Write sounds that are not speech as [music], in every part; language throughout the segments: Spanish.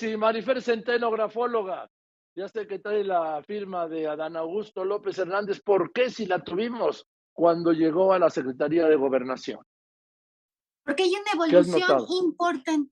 sí, Marifer Centeno, grafóloga. Ya sé que trae la firma de Adán Augusto López Hernández. ¿Por qué si la tuvimos cuando llegó a la Secretaría de Gobernación? Porque hay una evolución importante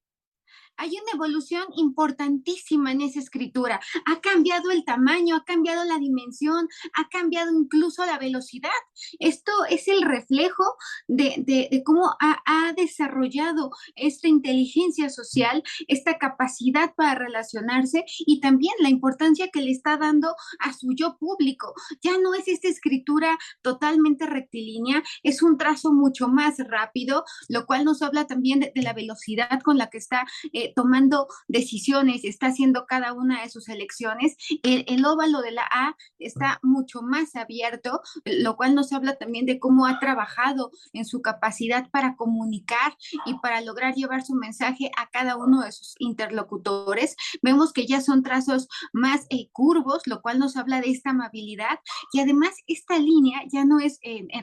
hay una evolución importantísima en esa escritura. Ha cambiado el tamaño, ha cambiado la dimensión, ha cambiado incluso la velocidad. Esto es el reflejo de, cómo ha, desarrollado esta inteligencia social, esta capacidad para relacionarse y también la importancia que le está dando a su yo público. Ya no es esta escritura totalmente rectilínea, es un trazo mucho más rápido, lo cual nos habla también de, la velocidad con la que está eh, tomando decisiones, está haciendo cada una de sus elecciones. El, óvalo de la A está mucho más abierto, lo cual nos habla también de cómo ha trabajado en su capacidad para comunicar y para lograr llevar su mensaje a cada uno de sus interlocutores. Vemos que ya son trazos más eh, curvos, lo cual nos habla de esta amabilidad y además esta línea ya no es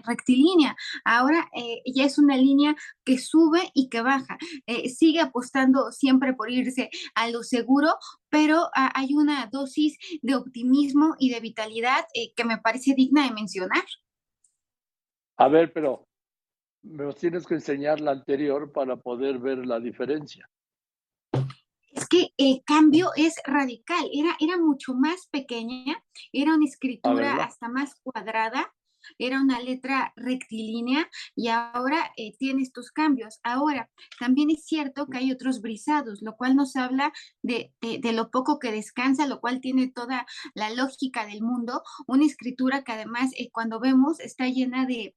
rectilínea, ahora eh, ya es una línea que sube y que baja. Eh, sigue apostando siempre por irse a lo seguro, pero ah, hay una dosis de optimismo y de vitalidad eh, que me parece digna de mencionar. A ver, pero me tienes que enseñar la anterior para poder ver la diferencia. Es que el cambio es radical, era, era mucho más pequeña, era una escritura hasta más cuadrada, era una letra rectilínea y ahora eh, tiene estos cambios. Ahora, también es cierto que hay otros brisados, lo cual nos habla de, lo poco que descansa, lo cual tiene toda la lógica del mundo. Una escritura que además eh, cuando vemos está llena de,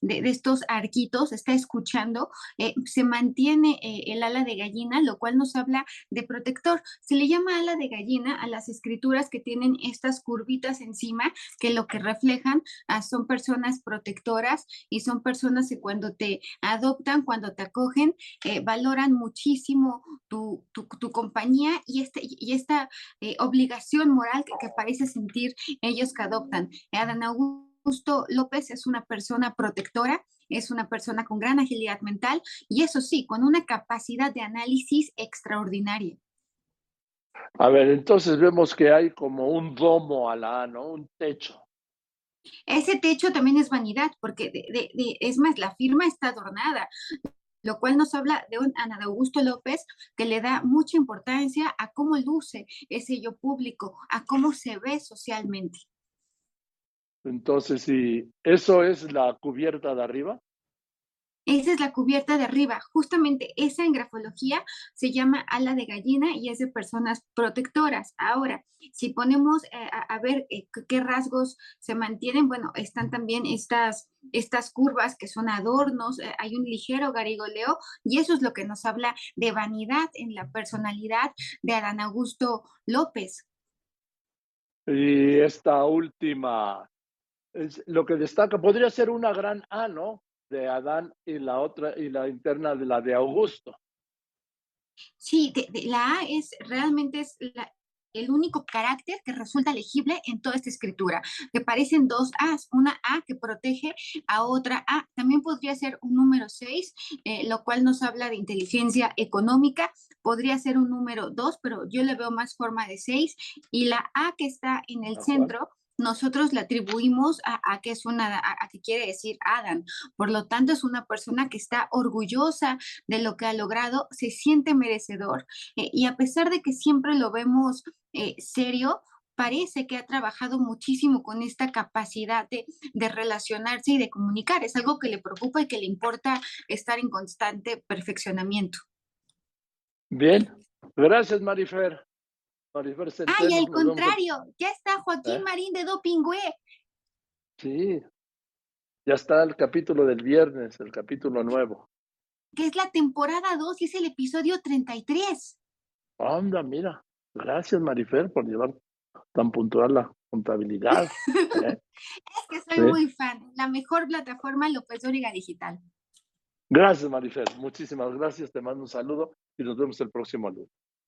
estos arquitos, está escuchando, eh, se mantiene el ala de gallina, lo cual nos habla de protector. Se le llama ala de gallina a las escrituras que tienen estas curvitas encima que lo que reflejan son personas protectoras y son personas que cuando te adoptan, cuando te acogen, eh, valoran muchísimo tu, compañía y, este, y esta eh, obligación moral que, parece sentir ellos que adoptan. Adán Augusto López es una persona protectora, es una persona con gran agilidad mental y eso sí, con una capacidad de análisis extraordinaria. A ver, entonces vemos que hay como un domo a la ¿no? Un techo. Ese techo también es vanidad, porque es más, la firma está adornada, lo cual nos habla de un Ana de Augusto López que le da mucha importancia a cómo luce ese yo público, a cómo se ve socialmente. Entonces, si eso es la cubierta de arriba. Esa es la cubierta de arriba. Justamente esa en grafología se llama ala de gallina y es de personas protectoras. Ahora, si ponemos eh, a, ver eh, qué rasgos se mantienen, bueno, están también estas, estas curvas que son adornos, eh, hay un ligero garigoleo y eso es lo que nos habla de vanidad en la personalidad de Adán Augusto López. Y esta última, es lo que destaca, podría ser una gran A, ¿no? De Adán y la otra y la interna de la de Augusto. Sí, la A es realmente es el único carácter que resulta legible en toda esta escritura, que parecen dos A's, una A que protege a otra A. También podría ser un número 6, eh, lo cual nos habla de inteligencia económica. Podría ser un número 2, pero yo le veo más forma de 6. Y la A que está en el centro nosotros le atribuimos a, que es una, a, que quiere decir Adán. Por lo tanto, es una persona que está orgullosa de lo que ha logrado, se siente merecedor eh, y a pesar de que siempre lo vemos eh, serio, parece que ha trabajado muchísimo con esta capacidad de, de, relacionarse y de comunicar. Es algo que le preocupa y que le importa estar en constante perfeccionamiento. Bien, gracias Marifer. Ay, al contrario, ya está Joaquín ¿Eh? Marín de Dopingüe. Sí, ya está el capítulo del viernes, el capítulo nuevo. Que es la temporada 2 y es el episodio 33. Anda, mira. Gracias, Marifer, por llevar tan puntual la contabilidad. [laughs] ¿eh? es que soy muy fan. La mejor plataforma López Dóriga Digital. Gracias, Marifer. Muchísimas gracias. Te mando un saludo y nos vemos el próximo lunes.